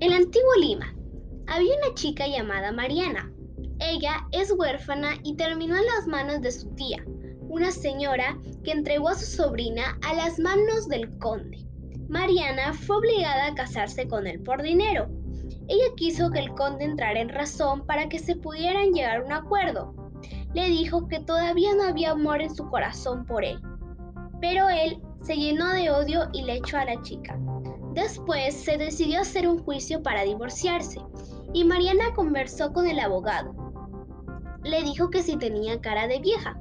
En Antiguo Lima había una chica llamada Mariana. Ella es huérfana y terminó en las manos de su tía, una señora que entregó a su sobrina a las manos del conde. Mariana fue obligada a casarse con él por dinero. Ella quiso que el conde entrara en razón para que se pudieran llegar a un acuerdo. Le dijo que todavía no había amor en su corazón por él, pero él se llenó de odio y le echó a la chica. Después se decidió hacer un juicio para divorciarse y Mariana conversó con el abogado. Le dijo que si tenía cara de vieja,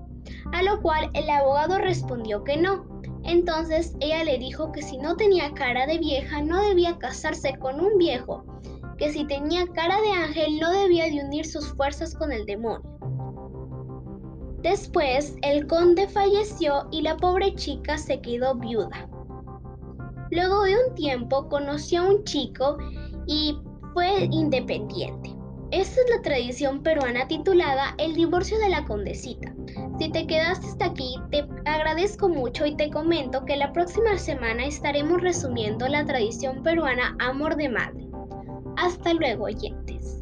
a lo cual el abogado respondió que no. Entonces ella le dijo que si no tenía cara de vieja no debía casarse con un viejo, que si tenía cara de ángel no debía de unir sus fuerzas con el demonio. Después el conde falleció y la pobre chica se quedó viuda. Luego de un tiempo conoció a un chico y fue independiente. Esta es la tradición peruana titulada El divorcio de la condesita. Si te quedaste hasta aquí, te agradezco mucho y te comento que la próxima semana estaremos resumiendo la tradición peruana Amor de Madre. Hasta luego, oyentes.